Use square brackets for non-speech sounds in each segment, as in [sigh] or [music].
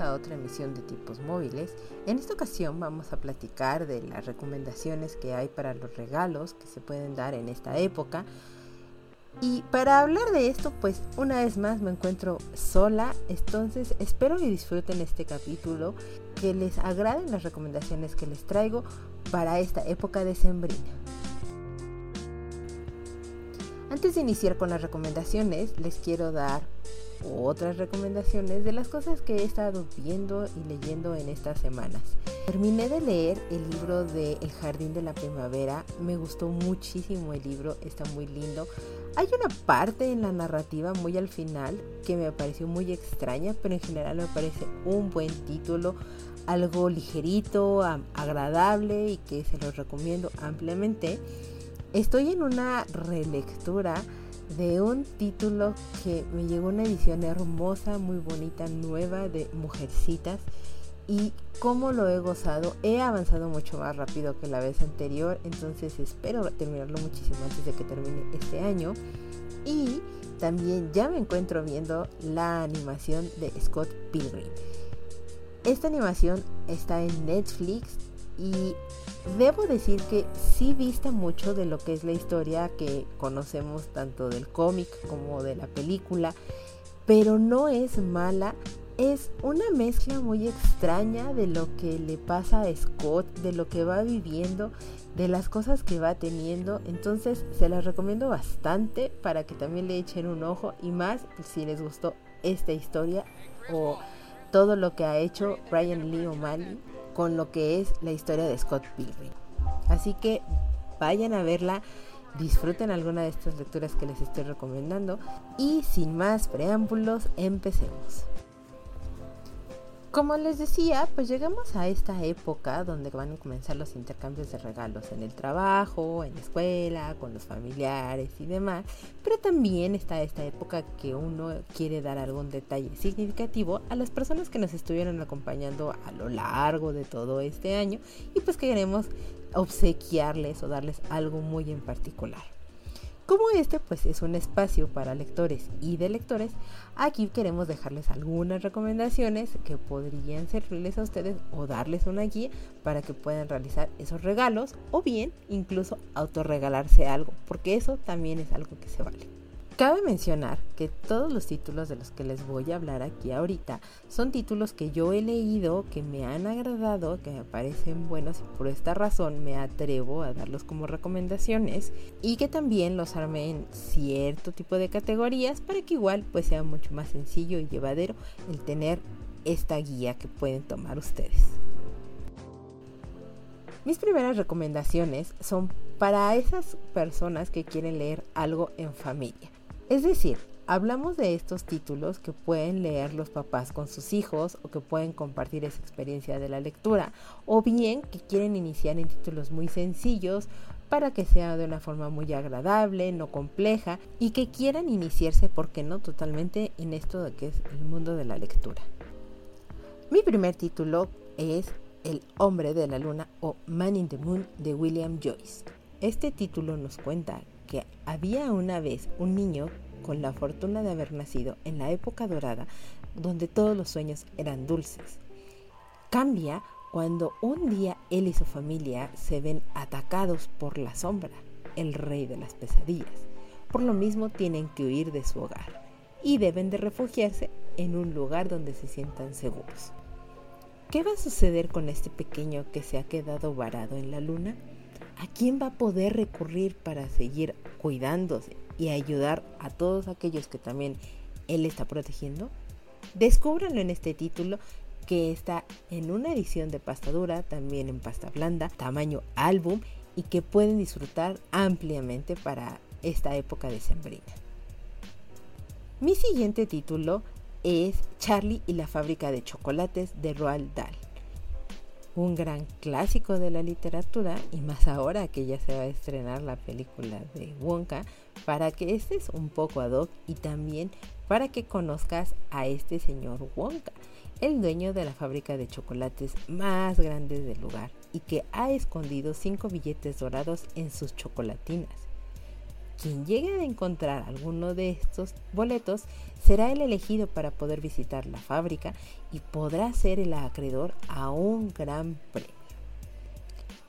A otra emisión de tipos móviles. En esta ocasión vamos a platicar de las recomendaciones que hay para los regalos que se pueden dar en esta época. Y para hablar de esto, pues una vez más me encuentro sola, entonces espero que disfruten este capítulo, que les agraden las recomendaciones que les traigo para esta época de sembrina. Antes de iniciar con las recomendaciones, les quiero dar otras recomendaciones de las cosas que he estado viendo y leyendo en estas semanas. Terminé de leer el libro de El Jardín de la Primavera, me gustó muchísimo el libro, está muy lindo. Hay una parte en la narrativa muy al final que me pareció muy extraña, pero en general me parece un buen título, algo ligerito, agradable y que se los recomiendo ampliamente. Estoy en una relectura de un título que me llegó una edición hermosa, muy bonita, nueva de Mujercitas. Y como lo he gozado, he avanzado mucho más rápido que la vez anterior, entonces espero terminarlo muchísimo antes de que termine este año. Y también ya me encuentro viendo la animación de Scott Pilgrim. Esta animación está en Netflix y debo decir que sí vista mucho de lo que es la historia que conocemos tanto del cómic como de la película, pero no es mala. Es una mezcla muy extraña de lo que le pasa a Scott, de lo que va viviendo, de las cosas que va teniendo. Entonces se las recomiendo bastante para que también le echen un ojo y más si les gustó esta historia o todo lo que ha hecho Brian Lee O'Malley con lo que es la historia de Scott Pilgrim. Así que vayan a verla, disfruten alguna de estas lecturas que les estoy recomendando y sin más preámbulos, empecemos. Como les decía, pues llegamos a esta época donde van a comenzar los intercambios de regalos en el trabajo, en la escuela, con los familiares y demás, pero también está esta época que uno quiere dar algún detalle significativo a las personas que nos estuvieron acompañando a lo largo de todo este año y pues que queremos obsequiarles o darles algo muy en particular. Como este pues es un espacio para lectores y de lectores, aquí queremos dejarles algunas recomendaciones que podrían servirles a ustedes o darles una guía para que puedan realizar esos regalos o bien incluso autorregalarse algo, porque eso también es algo que se vale. Cabe mencionar que todos los títulos de los que les voy a hablar aquí ahorita son títulos que yo he leído, que me han agradado, que me parecen buenos y por esta razón me atrevo a darlos como recomendaciones y que también los armé en cierto tipo de categorías para que igual pues sea mucho más sencillo y llevadero el tener esta guía que pueden tomar ustedes. Mis primeras recomendaciones son para esas personas que quieren leer algo en familia. Es decir, hablamos de estos títulos que pueden leer los papás con sus hijos o que pueden compartir esa experiencia de la lectura, o bien que quieren iniciar en títulos muy sencillos para que sea de una forma muy agradable, no compleja y que quieran iniciarse, ¿por qué no?, totalmente en esto de que es el mundo de la lectura. Mi primer título es El hombre de la luna o Man in the Moon de William Joyce. Este título nos cuenta que había una vez un niño con la fortuna de haber nacido en la época dorada donde todos los sueños eran dulces. Cambia cuando un día él y su familia se ven atacados por la sombra, el rey de las pesadillas. Por lo mismo tienen que huir de su hogar y deben de refugiarse en un lugar donde se sientan seguros. ¿Qué va a suceder con este pequeño que se ha quedado varado en la luna? ¿A quién va a poder recurrir para seguir cuidándose y ayudar a todos aquellos que también él está protegiendo? Descúbranlo en este título que está en una edición de pasta dura, también en pasta blanda, tamaño álbum y que pueden disfrutar ampliamente para esta época de sembrina. Mi siguiente título es Charlie y la fábrica de chocolates de Roald Dahl. Un gran clásico de la literatura y más ahora que ya se va a estrenar la película de Wonka para que estés un poco ad hoc y también para que conozcas a este señor Wonka, el dueño de la fábrica de chocolates más grande del lugar y que ha escondido cinco billetes dorados en sus chocolatinas. Quien llegue a encontrar alguno de estos boletos será el elegido para poder visitar la fábrica y podrá ser el acreedor a un gran premio.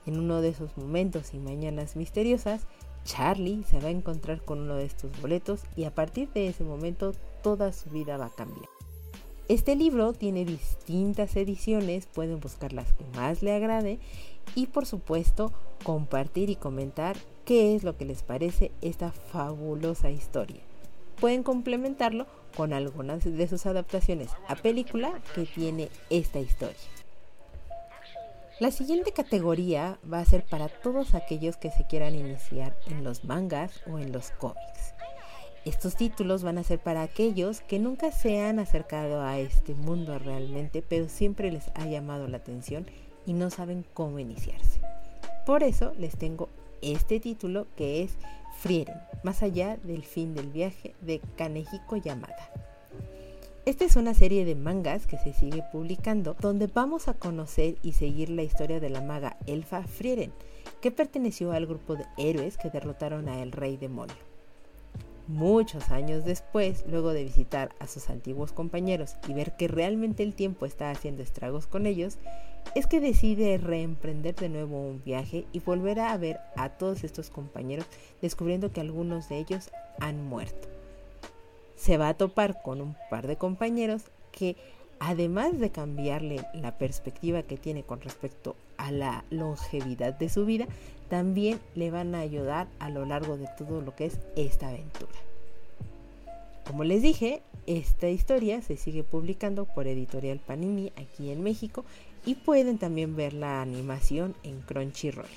En uno de esos momentos y mañanas misteriosas, Charlie se va a encontrar con uno de estos boletos y a partir de ese momento toda su vida va a cambiar. Este libro tiene distintas ediciones, pueden buscar las que más le agrade y por supuesto compartir y comentar qué es lo que les parece esta fabulosa historia. Pueden complementarlo con algunas de sus adaptaciones a película que tiene esta historia. La siguiente categoría va a ser para todos aquellos que se quieran iniciar en los mangas o en los cómics. Estos títulos van a ser para aquellos que nunca se han acercado a este mundo realmente, pero siempre les ha llamado la atención y no saben cómo iniciarse. Por eso les tengo este título que es Frieren, más allá del fin del viaje de Kanehiko Yamada. Esta es una serie de mangas que se sigue publicando donde vamos a conocer y seguir la historia de la maga elfa Frieren, que perteneció al grupo de héroes que derrotaron a el rey demonio. Muchos años después, luego de visitar a sus antiguos compañeros y ver que realmente el tiempo está haciendo estragos con ellos, es que decide reemprender de nuevo un viaje y volver a ver a todos estos compañeros, descubriendo que algunos de ellos han muerto. Se va a topar con un par de compañeros que además de cambiarle la perspectiva que tiene con respecto a la longevidad de su vida, también le van a ayudar a lo largo de todo lo que es esta aventura. Como les dije, esta historia se sigue publicando por Editorial Panini aquí en México y pueden también ver la animación en Crunchyroll.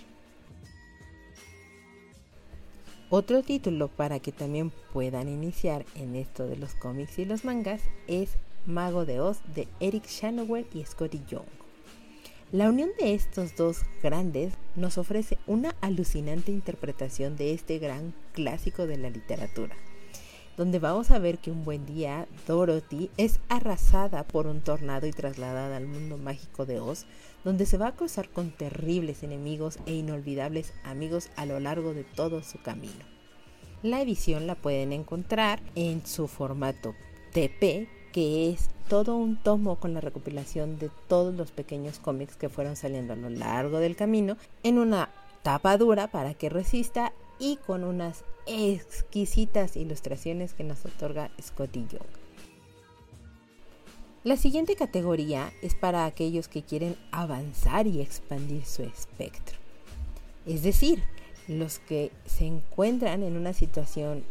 Otro título para que también puedan iniciar en esto de los cómics y los mangas es Mago de Oz de Eric Shanowell y Scotty Young. La unión de estos dos grandes nos ofrece una alucinante interpretación de este gran clásico de la literatura, donde vamos a ver que un buen día Dorothy es arrasada por un tornado y trasladada al mundo mágico de Oz, donde se va a cruzar con terribles enemigos e inolvidables amigos a lo largo de todo su camino. La edición la pueden encontrar en su formato TP, que es todo un tomo con la recopilación de todos los pequeños cómics que fueron saliendo a lo largo del camino en una tapa dura para que resista y con unas exquisitas ilustraciones que nos otorga Scotty Young. La siguiente categoría es para aquellos que quieren avanzar y expandir su espectro. Es decir, los que se encuentran en una situación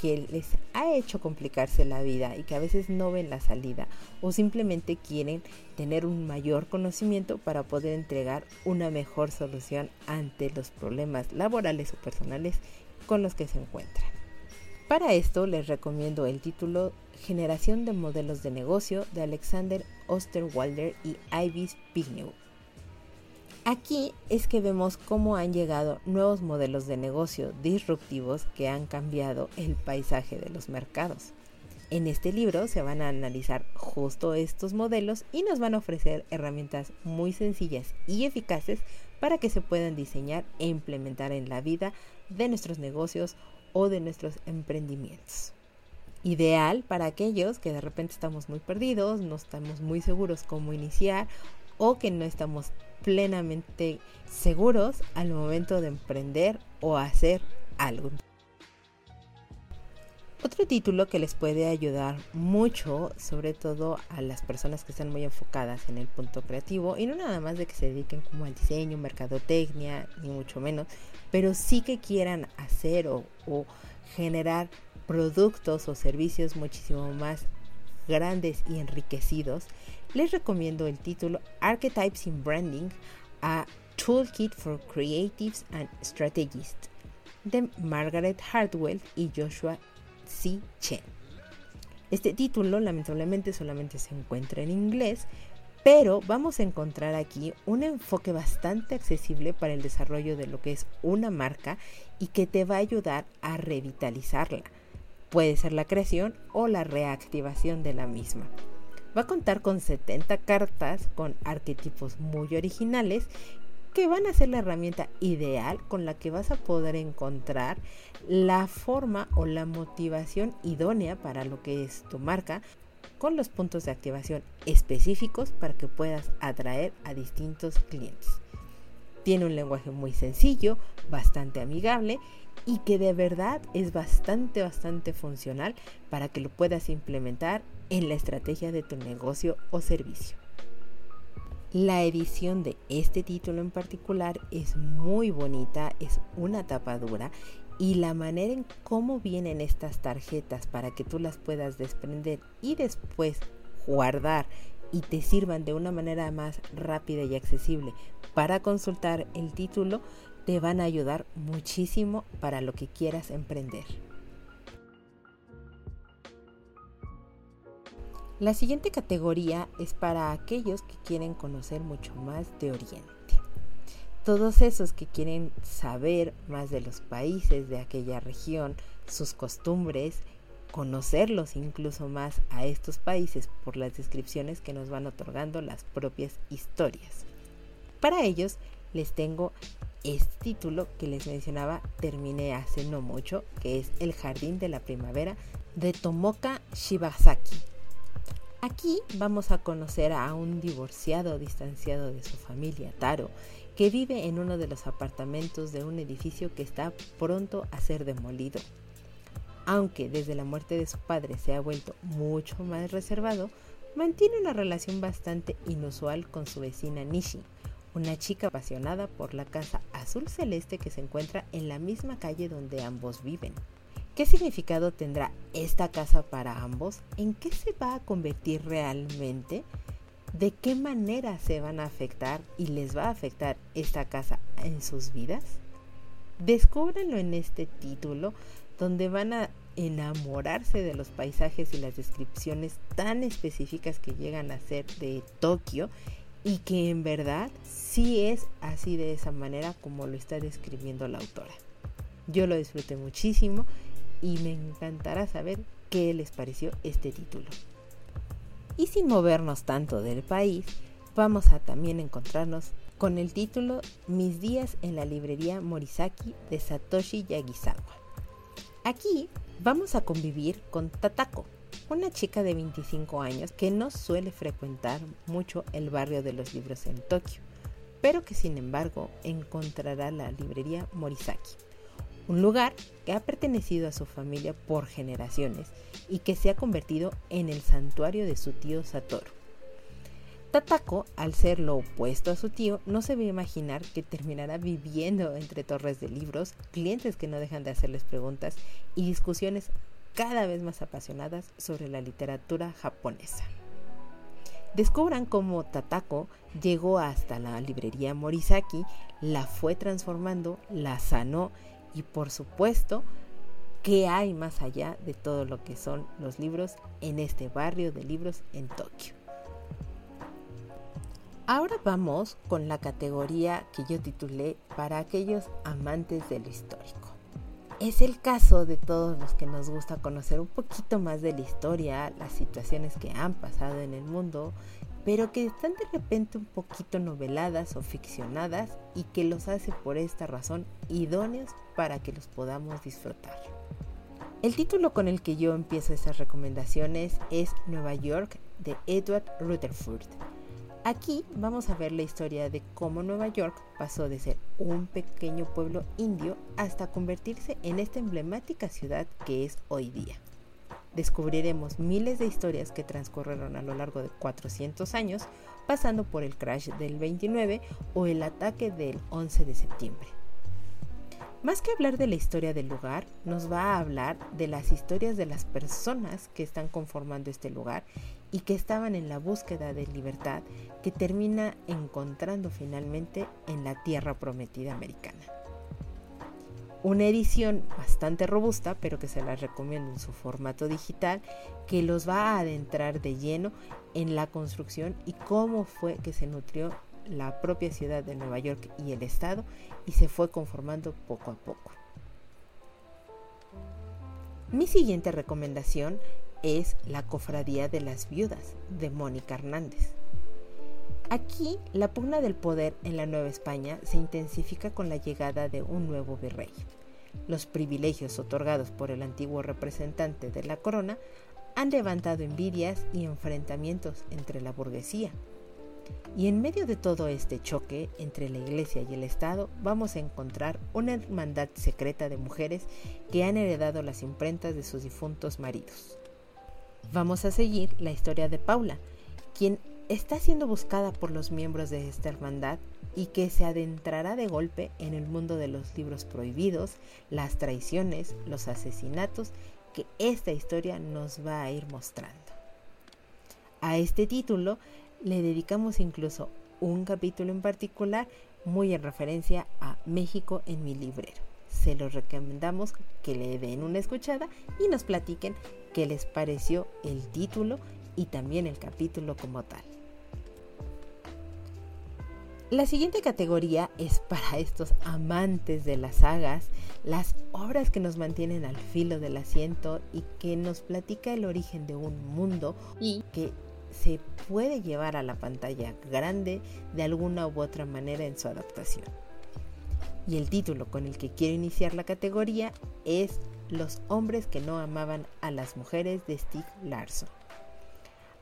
que les ha hecho complicarse la vida y que a veces no ven la salida o simplemente quieren tener un mayor conocimiento para poder entregar una mejor solución ante los problemas laborales o personales con los que se encuentran. Para esto les recomiendo el título Generación de Modelos de Negocio de Alexander Osterwalder y Ivis Pignew. Aquí es que vemos cómo han llegado nuevos modelos de negocio disruptivos que han cambiado el paisaje de los mercados. En este libro se van a analizar justo estos modelos y nos van a ofrecer herramientas muy sencillas y eficaces para que se puedan diseñar e implementar en la vida de nuestros negocios o de nuestros emprendimientos. Ideal para aquellos que de repente estamos muy perdidos, no estamos muy seguros cómo iniciar o que no estamos plenamente seguros al momento de emprender o hacer algo. Otro título que les puede ayudar mucho, sobre todo a las personas que están muy enfocadas en el punto creativo, y no nada más de que se dediquen como al diseño, mercadotecnia, ni mucho menos, pero sí que quieran hacer o, o generar productos o servicios muchísimo más grandes y enriquecidos, les recomiendo el título Archetypes in Branding, a Toolkit for Creatives and Strategists de Margaret Hartwell y Joshua C. Chen. Este título lamentablemente solamente se encuentra en inglés, pero vamos a encontrar aquí un enfoque bastante accesible para el desarrollo de lo que es una marca y que te va a ayudar a revitalizarla. Puede ser la creación o la reactivación de la misma. Va a contar con 70 cartas con arquetipos muy originales que van a ser la herramienta ideal con la que vas a poder encontrar la forma o la motivación idónea para lo que es tu marca con los puntos de activación específicos para que puedas atraer a distintos clientes. Tiene un lenguaje muy sencillo, bastante amigable y que de verdad es bastante, bastante funcional para que lo puedas implementar en la estrategia de tu negocio o servicio. La edición de este título en particular es muy bonita, es una tapadura y la manera en cómo vienen estas tarjetas para que tú las puedas desprender y después guardar y te sirvan de una manera más rápida y accesible para consultar el título, te van a ayudar muchísimo para lo que quieras emprender. La siguiente categoría es para aquellos que quieren conocer mucho más de Oriente todos esos que quieren saber más de los países de aquella región, sus costumbres, conocerlos incluso más a estos países por las descripciones que nos van otorgando las propias historias. Para ellos les tengo este título que les mencionaba, terminé hace no mucho, que es El Jardín de la Primavera de Tomoka Shibasaki. Aquí vamos a conocer a un divorciado distanciado de su familia, Taro, que vive en uno de los apartamentos de un edificio que está pronto a ser demolido. Aunque desde la muerte de su padre se ha vuelto mucho más reservado, mantiene una relación bastante inusual con su vecina Nishi, una chica apasionada por la casa azul celeste que se encuentra en la misma calle donde ambos viven. ¿Qué significado tendrá esta casa para ambos? ¿En qué se va a convertir realmente? de qué manera se van a afectar y les va a afectar esta casa en sus vidas? Descúbrenlo en este título donde van a enamorarse de los paisajes y las descripciones tan específicas que llegan a ser de Tokio y que en verdad sí es así de esa manera como lo está describiendo la autora. Yo lo disfruté muchísimo y me encantará saber qué les pareció este título. Y sin movernos tanto del país, vamos a también encontrarnos con el título Mis días en la librería Morisaki de Satoshi Yagisawa. Aquí vamos a convivir con Tatako, una chica de 25 años que no suele frecuentar mucho el barrio de los libros en Tokio, pero que sin embargo encontrará la librería Morisaki un lugar que ha pertenecido a su familia por generaciones y que se ha convertido en el santuario de su tío Satoru. Tatako, al ser lo opuesto a su tío, no se ve imaginar que terminará viviendo entre torres de libros, clientes que no dejan de hacerles preguntas y discusiones cada vez más apasionadas sobre la literatura japonesa. Descubran cómo Tatako llegó hasta la librería Morisaki, la fue transformando, la sanó y por supuesto qué hay más allá de todo lo que son los libros en este barrio de libros en Tokio. Ahora vamos con la categoría que yo titulé para aquellos amantes de lo histórico. Es el caso de todos los que nos gusta conocer un poquito más de la historia, las situaciones que han pasado en el mundo pero que están de repente un poquito noveladas o ficcionadas y que los hace por esta razón idóneos para que los podamos disfrutar. El título con el que yo empiezo estas recomendaciones es Nueva York de Edward Rutherford. Aquí vamos a ver la historia de cómo Nueva York pasó de ser un pequeño pueblo indio hasta convertirse en esta emblemática ciudad que es hoy día descubriremos miles de historias que transcurrieron a lo largo de 400 años, pasando por el crash del 29 o el ataque del 11 de septiembre. Más que hablar de la historia del lugar, nos va a hablar de las historias de las personas que están conformando este lugar y que estaban en la búsqueda de libertad que termina encontrando finalmente en la tierra prometida americana. Una edición bastante robusta, pero que se la recomiendo en su formato digital, que los va a adentrar de lleno en la construcción y cómo fue que se nutrió la propia ciudad de Nueva York y el estado y se fue conformando poco a poco. Mi siguiente recomendación es La Cofradía de las Viudas de Mónica Hernández. Aquí, la pugna del poder en la Nueva España se intensifica con la llegada de un nuevo virrey. Los privilegios otorgados por el antiguo representante de la corona han levantado envidias y enfrentamientos entre la burguesía. Y en medio de todo este choque entre la Iglesia y el Estado vamos a encontrar una hermandad secreta de mujeres que han heredado las imprentas de sus difuntos maridos. Vamos a seguir la historia de Paula, quien está siendo buscada por los miembros de esta hermandad y que se adentrará de golpe en el mundo de los libros prohibidos, las traiciones, los asesinatos que esta historia nos va a ir mostrando. A este título le dedicamos incluso un capítulo en particular muy en referencia a México en mi librero. Se los recomendamos que le den una escuchada y nos platiquen qué les pareció el título y también el capítulo como tal. La siguiente categoría es para estos amantes de las sagas, las obras que nos mantienen al filo del asiento y que nos platica el origen de un mundo y que se puede llevar a la pantalla grande de alguna u otra manera en su adaptación. Y el título con el que quiero iniciar la categoría es Los hombres que no amaban a las mujeres de Steve Larson.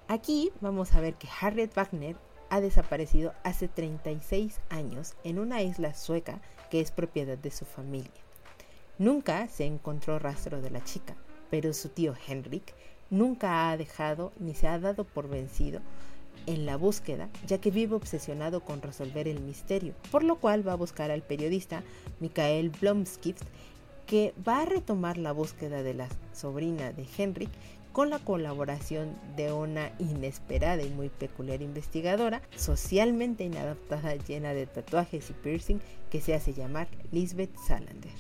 Aquí vamos a ver que Harriet Wagner ha desaparecido hace 36 años en una isla sueca que es propiedad de su familia. Nunca se encontró rastro de la chica, pero su tío Henrik nunca ha dejado ni se ha dado por vencido en la búsqueda, ya que vive obsesionado con resolver el misterio, por lo cual va a buscar al periodista Mikael Blomskift, que va a retomar la búsqueda de la sobrina de Henrik con la colaboración de una inesperada y muy peculiar investigadora, socialmente inadaptada, llena de tatuajes y piercing, que se hace llamar Lisbeth Salander.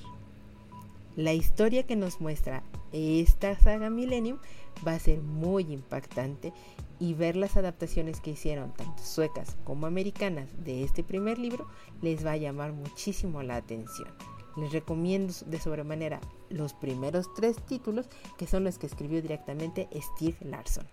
La historia que nos muestra esta saga Millennium va a ser muy impactante y ver las adaptaciones que hicieron tanto suecas como americanas de este primer libro les va a llamar muchísimo la atención. Les recomiendo de sobremanera los primeros tres títulos que son los que escribió directamente Steve Larson.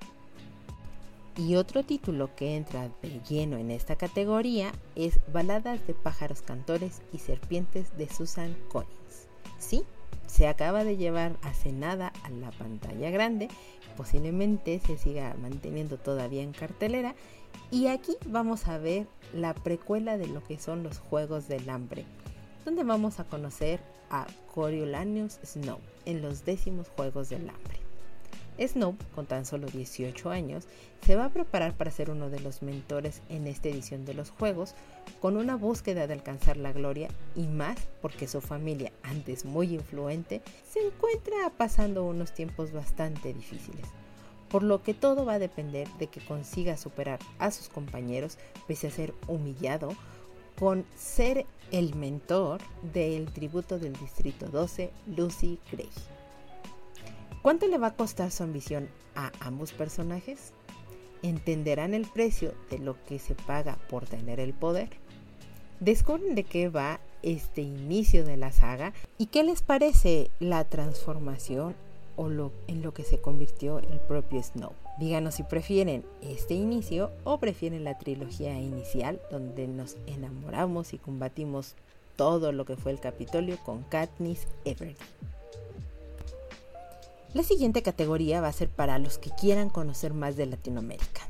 Y otro título que entra de lleno en esta categoría es Baladas de pájaros cantores y serpientes de Susan Collins. Sí, se acaba de llevar hace nada a la pantalla grande, posiblemente se siga manteniendo todavía en cartelera y aquí vamos a ver la precuela de lo que son los Juegos del Hambre donde vamos a conocer a Coriolanus Snow en los décimos Juegos del Hambre. Snow, con tan solo 18 años, se va a preparar para ser uno de los mentores en esta edición de los Juegos, con una búsqueda de alcanzar la gloria y más porque su familia, antes muy influente, se encuentra pasando unos tiempos bastante difíciles. Por lo que todo va a depender de que consiga superar a sus compañeros pese a ser humillado con ser el mentor del tributo del Distrito 12, Lucy Gray. ¿Cuánto le va a costar su ambición a ambos personajes? ¿Entenderán el precio de lo que se paga por tener el poder? Descubren de qué va este inicio de la saga y qué les parece la transformación o lo, en lo que se convirtió el propio Snow. Díganos si prefieren este inicio o prefieren la trilogía inicial donde nos enamoramos y combatimos todo lo que fue el Capitolio con Katniss Everdeen. La siguiente categoría va a ser para los que quieran conocer más de Latinoamérica.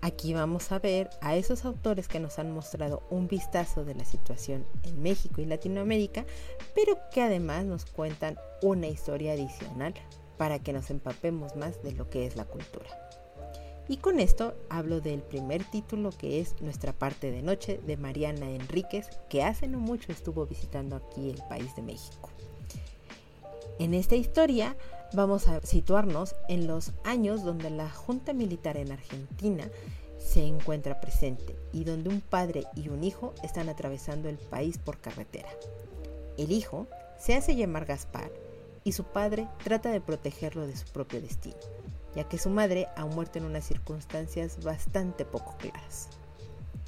Aquí vamos a ver a esos autores que nos han mostrado un vistazo de la situación en México y Latinoamérica, pero que además nos cuentan una historia adicional para que nos empapemos más de lo que es la cultura. Y con esto hablo del primer título que es Nuestra parte de noche de Mariana Enríquez, que hace no mucho estuvo visitando aquí el país de México. En esta historia vamos a situarnos en los años donde la Junta Militar en Argentina se encuentra presente y donde un padre y un hijo están atravesando el país por carretera. El hijo se hace llamar Gaspar y su padre trata de protegerlo de su propio destino, ya que su madre ha muerto en unas circunstancias bastante poco claras.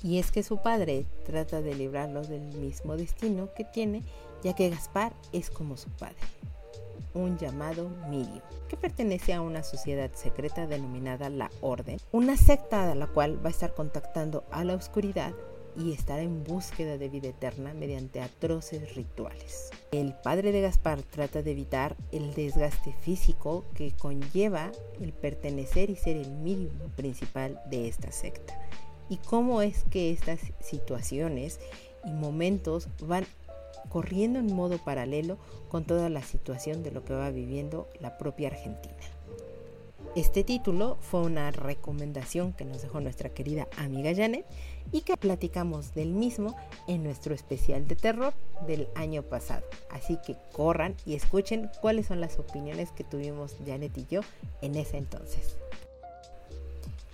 Y es que su padre trata de librarlo del mismo destino que tiene, ya que Gaspar es como su padre, un llamado Miriam, que pertenece a una sociedad secreta denominada la Orden, una secta a la cual va a estar contactando a la oscuridad y estará en búsqueda de vida eterna mediante atroces rituales. El padre de Gaspar trata de evitar el desgaste físico que conlleva el pertenecer y ser el mínimo principal de esta secta. Y cómo es que estas situaciones y momentos van corriendo en modo paralelo con toda la situación de lo que va viviendo la propia Argentina. Este título fue una recomendación que nos dejó nuestra querida amiga Janet y que platicamos del mismo en nuestro especial de terror del año pasado. Así que corran y escuchen cuáles son las opiniones que tuvimos Janet y yo en ese entonces.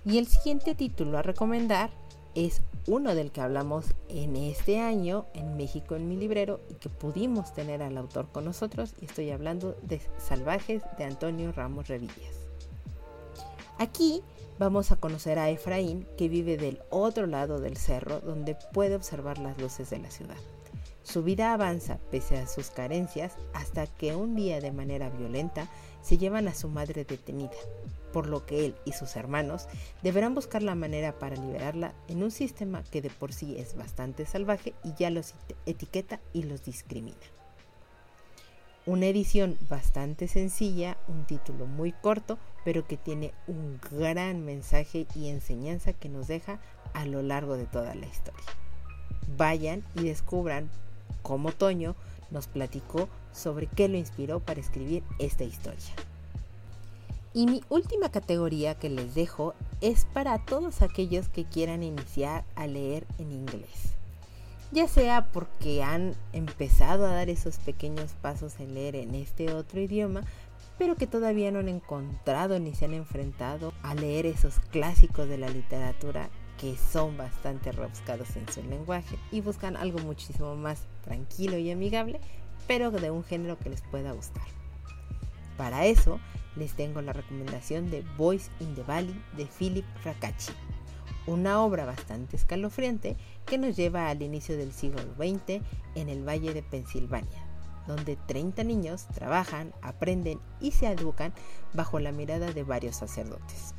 Y el siguiente título a recomendar es uno del que hablamos en este año en México en mi librero y que pudimos tener al autor con nosotros y estoy hablando de Salvajes de Antonio Ramos Revillas. Aquí vamos a conocer a Efraín que vive del otro lado del cerro donde puede observar las luces de la ciudad. Su vida avanza pese a sus carencias hasta que un día de manera violenta se llevan a su madre detenida, por lo que él y sus hermanos deberán buscar la manera para liberarla en un sistema que de por sí es bastante salvaje y ya los etiqueta y los discrimina. Una edición bastante sencilla, un título muy corto, pero que tiene un gran mensaje y enseñanza que nos deja a lo largo de toda la historia. Vayan y descubran cómo Toño nos platicó sobre qué lo inspiró para escribir esta historia. Y mi última categoría que les dejo es para todos aquellos que quieran iniciar a leer en inglés ya sea porque han empezado a dar esos pequeños pasos en leer en este otro idioma, pero que todavía no han encontrado ni se han enfrentado a leer esos clásicos de la literatura que son bastante rebuscados en su lenguaje y buscan algo muchísimo más tranquilo y amigable, pero de un género que les pueda gustar. Para eso les tengo la recomendación de Voice in the Valley de Philip Fracacci una obra bastante escalofriante que nos lleva al inicio del siglo XX en el Valle de Pensilvania, donde 30 niños trabajan, aprenden y se educan bajo la mirada de varios sacerdotes.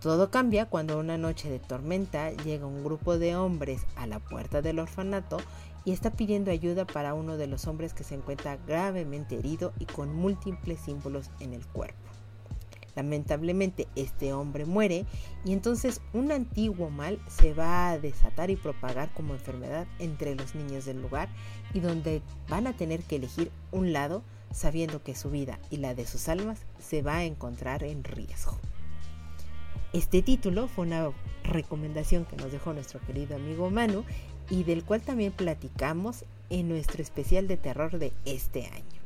Todo cambia cuando una noche de tormenta llega un grupo de hombres a la puerta del orfanato y está pidiendo ayuda para uno de los hombres que se encuentra gravemente herido y con múltiples símbolos en el cuerpo. Lamentablemente este hombre muere y entonces un antiguo mal se va a desatar y propagar como enfermedad entre los niños del lugar y donde van a tener que elegir un lado sabiendo que su vida y la de sus almas se va a encontrar en riesgo. Este título fue una recomendación que nos dejó nuestro querido amigo Manu y del cual también platicamos en nuestro especial de terror de este año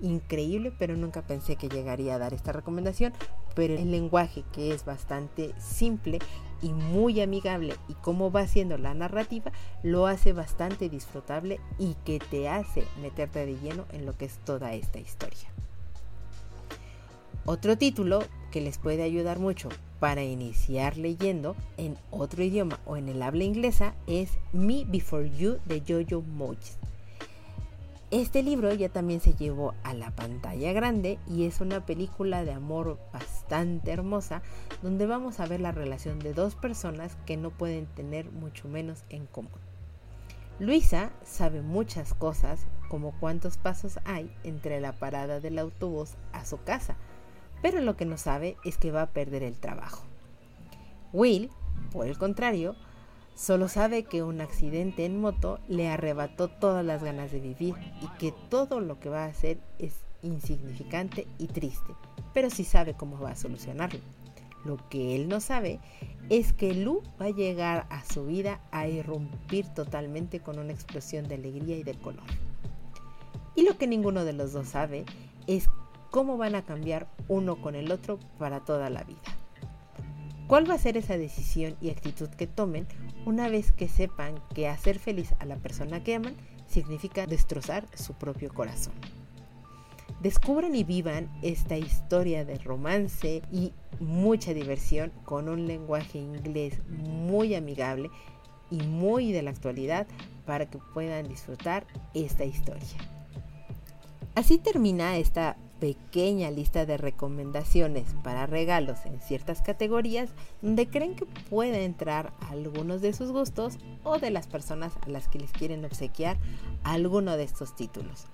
increíble, pero nunca pensé que llegaría a dar esta recomendación. Pero el lenguaje que es bastante simple y muy amigable y cómo va haciendo la narrativa lo hace bastante disfrutable y que te hace meterte de lleno en lo que es toda esta historia. Otro título que les puede ayudar mucho para iniciar leyendo en otro idioma o en el habla inglesa es Me Before You de Jojo Moyes. Este libro ya también se llevó a la pantalla grande y es una película de amor bastante hermosa donde vamos a ver la relación de dos personas que no pueden tener mucho menos en común. Luisa sabe muchas cosas como cuántos pasos hay entre la parada del autobús a su casa, pero lo que no sabe es que va a perder el trabajo. Will, por el contrario, Solo sabe que un accidente en moto le arrebató todas las ganas de vivir y que todo lo que va a hacer es insignificante y triste, pero sí sabe cómo va a solucionarlo. Lo que él no sabe es que Lu va a llegar a su vida a irrumpir totalmente con una explosión de alegría y de color. Y lo que ninguno de los dos sabe es cómo van a cambiar uno con el otro para toda la vida. ¿Cuál va a ser esa decisión y actitud que tomen una vez que sepan que hacer feliz a la persona que aman significa destrozar su propio corazón. Descubran y vivan esta historia de romance y mucha diversión con un lenguaje inglés muy amigable y muy de la actualidad para que puedan disfrutar esta historia. Así termina esta pequeña lista de recomendaciones para regalos en ciertas categorías donde creen que puede entrar algunos de sus gustos o de las personas a las que les quieren obsequiar alguno de estos títulos.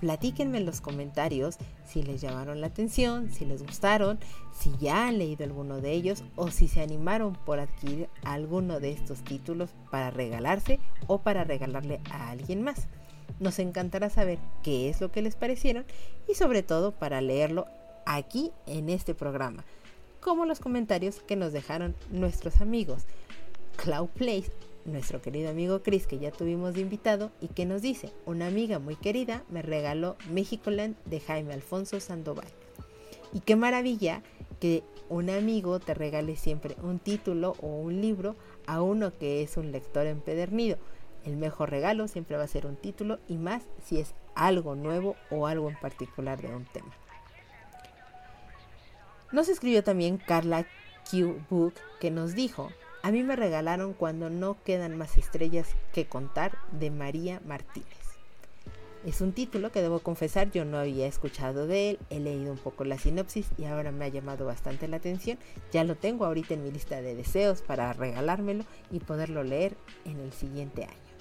Platíquenme en los comentarios si les llamaron la atención, si les gustaron, si ya han leído alguno de ellos o si se animaron por adquirir alguno de estos títulos para regalarse o para regalarle a alguien más. Nos encantará saber qué es lo que les parecieron y sobre todo para leerlo aquí en este programa, como los comentarios que nos dejaron nuestros amigos. Cloud Place, nuestro querido amigo Chris que ya tuvimos de invitado y que nos dice, una amiga muy querida me regaló Mexicoland de Jaime Alfonso Sandoval. Y qué maravilla que un amigo te regale siempre un título o un libro a uno que es un lector empedernido. El mejor regalo siempre va a ser un título y más si es algo nuevo o algo en particular de un tema. Nos escribió también Carla Q. Book que nos dijo, a mí me regalaron cuando no quedan más estrellas que contar de María Martínez. Es un título que debo confesar yo no había escuchado de él, he leído un poco la sinopsis y ahora me ha llamado bastante la atención. Ya lo tengo ahorita en mi lista de deseos para regalármelo y poderlo leer en el siguiente año.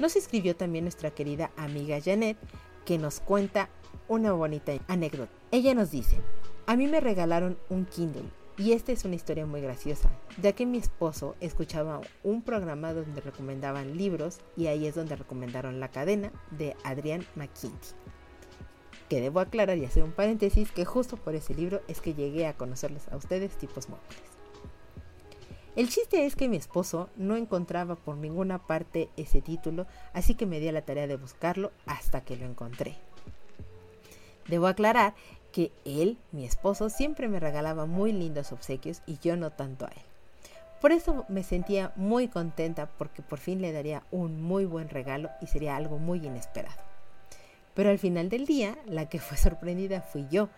Nos escribió también nuestra querida amiga Janet, que nos cuenta una bonita anécdota. Ella nos dice, a mí me regalaron un Kindle y esta es una historia muy graciosa, ya que mi esposo escuchaba un programa donde recomendaban libros y ahí es donde recomendaron La cadena de Adrián McKinney. Que debo aclarar y hacer un paréntesis que justo por ese libro es que llegué a conocerles a ustedes tipos móviles. El chiste es que mi esposo no encontraba por ninguna parte ese título, así que me di a la tarea de buscarlo hasta que lo encontré. Debo aclarar que él, mi esposo, siempre me regalaba muy lindos obsequios y yo no tanto a él. Por eso me sentía muy contenta porque por fin le daría un muy buen regalo y sería algo muy inesperado. Pero al final del día, la que fue sorprendida fui yo,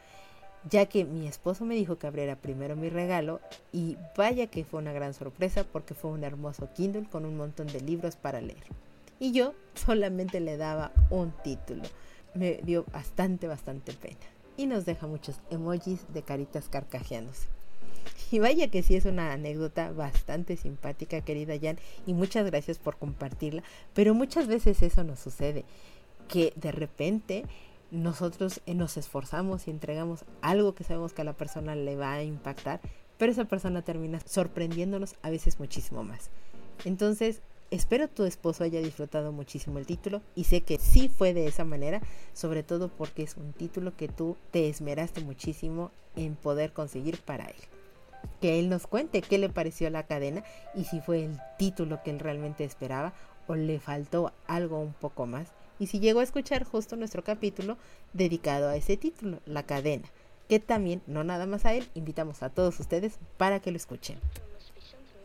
ya que mi esposo me dijo que abriera primero mi regalo y vaya que fue una gran sorpresa porque fue un hermoso Kindle con un montón de libros para leer. Y yo [laughs] solamente le daba un título. Me dio bastante, bastante pena. Y nos deja muchos emojis de caritas carcajeándose. Y vaya que sí es una anécdota bastante simpática, querida Jan, y muchas gracias por compartirla. Pero muchas veces eso nos sucede, que de repente nosotros eh, nos esforzamos y entregamos algo que sabemos que a la persona le va a impactar, pero esa persona termina sorprendiéndonos a veces muchísimo más. Entonces, espero tu esposo haya disfrutado muchísimo el título y sé que sí fue de esa manera, sobre todo porque es un título que tú te esmeraste muchísimo en poder conseguir para él. Que él nos cuente qué le pareció la cadena y si fue el título que él realmente esperaba o le faltó algo un poco más y si llegó a escuchar justo nuestro capítulo dedicado a ese título, La cadena, que también, no nada más a él, invitamos a todos ustedes para que lo escuchen.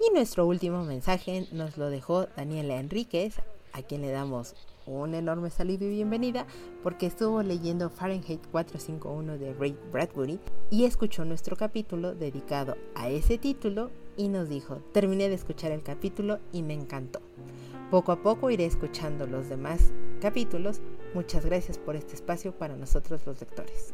Y nuestro último mensaje nos lo dejó Daniela Enríquez, a quien le damos un enorme saludo y bienvenida porque estuvo leyendo Fahrenheit 451 de Ray Bradbury y escuchó nuestro capítulo dedicado a ese título y nos dijo, terminé de escuchar el capítulo y me encantó. Poco a poco iré escuchando los demás capítulos. Muchas gracias por este espacio para nosotros los lectores.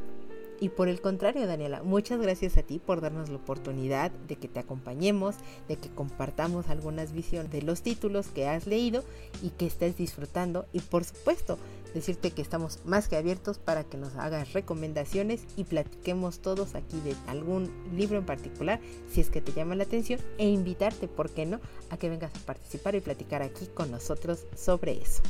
Y por el contrario, Daniela, muchas gracias a ti por darnos la oportunidad de que te acompañemos, de que compartamos algunas visiones de los títulos que has leído y que estés disfrutando. Y por supuesto, decirte que estamos más que abiertos para que nos hagas recomendaciones y platiquemos todos aquí de algún libro en particular, si es que te llama la atención, e invitarte, ¿por qué no?, a que vengas a participar y platicar aquí con nosotros sobre eso.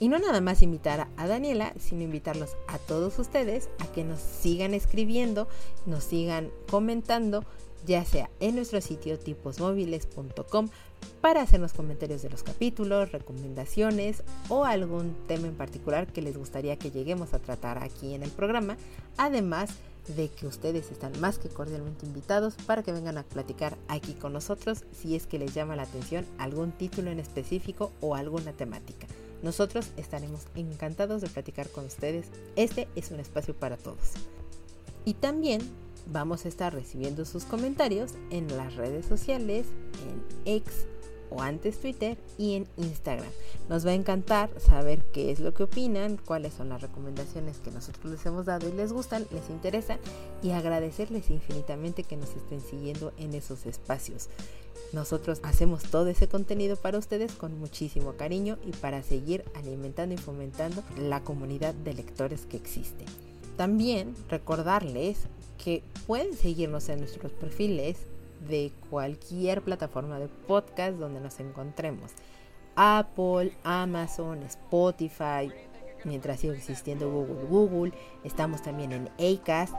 Y no nada más invitar a Daniela, sino invitarlos a todos ustedes a que nos sigan escribiendo, nos sigan comentando, ya sea en nuestro sitio tiposmóviles.com para hacernos comentarios de los capítulos, recomendaciones o algún tema en particular que les gustaría que lleguemos a tratar aquí en el programa. Además, de que ustedes están más que cordialmente invitados para que vengan a platicar aquí con nosotros si es que les llama la atención algún título en específico o alguna temática. Nosotros estaremos encantados de platicar con ustedes. Este es un espacio para todos. Y también vamos a estar recibiendo sus comentarios en las redes sociales, en X o antes Twitter y en Instagram. Nos va a encantar saber qué es lo que opinan, cuáles son las recomendaciones que nosotros les hemos dado y les gustan, les interesan y agradecerles infinitamente que nos estén siguiendo en esos espacios. Nosotros hacemos todo ese contenido para ustedes con muchísimo cariño y para seguir alimentando y fomentando la comunidad de lectores que existe. También recordarles que pueden seguirnos en nuestros perfiles de cualquier plataforma de podcast donde nos encontremos. Apple, Amazon, Spotify, mientras sigue existiendo Google, Google. Estamos también en Acast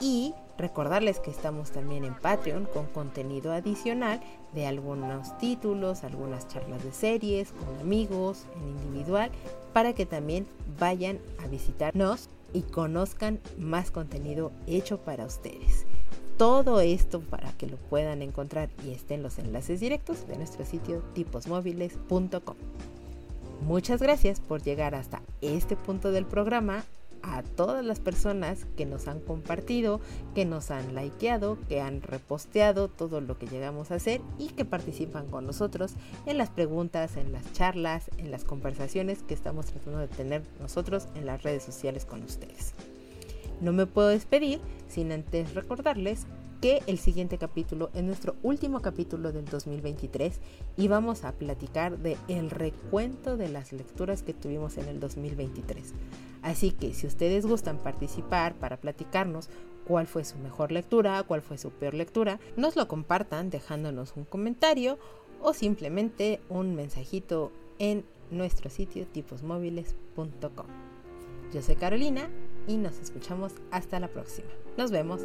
y recordarles que estamos también en Patreon con contenido adicional de algunos títulos, algunas charlas de series con amigos, en individual, para que también vayan a visitarnos y conozcan más contenido hecho para ustedes. Todo esto para que lo puedan encontrar y estén los enlaces directos de nuestro sitio tiposmóviles.com. Muchas gracias por llegar hasta este punto del programa a todas las personas que nos han compartido, que nos han likeado, que han reposteado todo lo que llegamos a hacer y que participan con nosotros en las preguntas, en las charlas, en las conversaciones que estamos tratando de tener nosotros en las redes sociales con ustedes. No me puedo despedir sin antes recordarles que el siguiente capítulo es nuestro último capítulo del 2023 y vamos a platicar de el recuento de las lecturas que tuvimos en el 2023. Así que si ustedes gustan participar para platicarnos cuál fue su mejor lectura, cuál fue su peor lectura, nos lo compartan dejándonos un comentario o simplemente un mensajito en nuestro sitio tiposmóviles.com. Yo soy Carolina y nos escuchamos hasta la próxima. Nos vemos.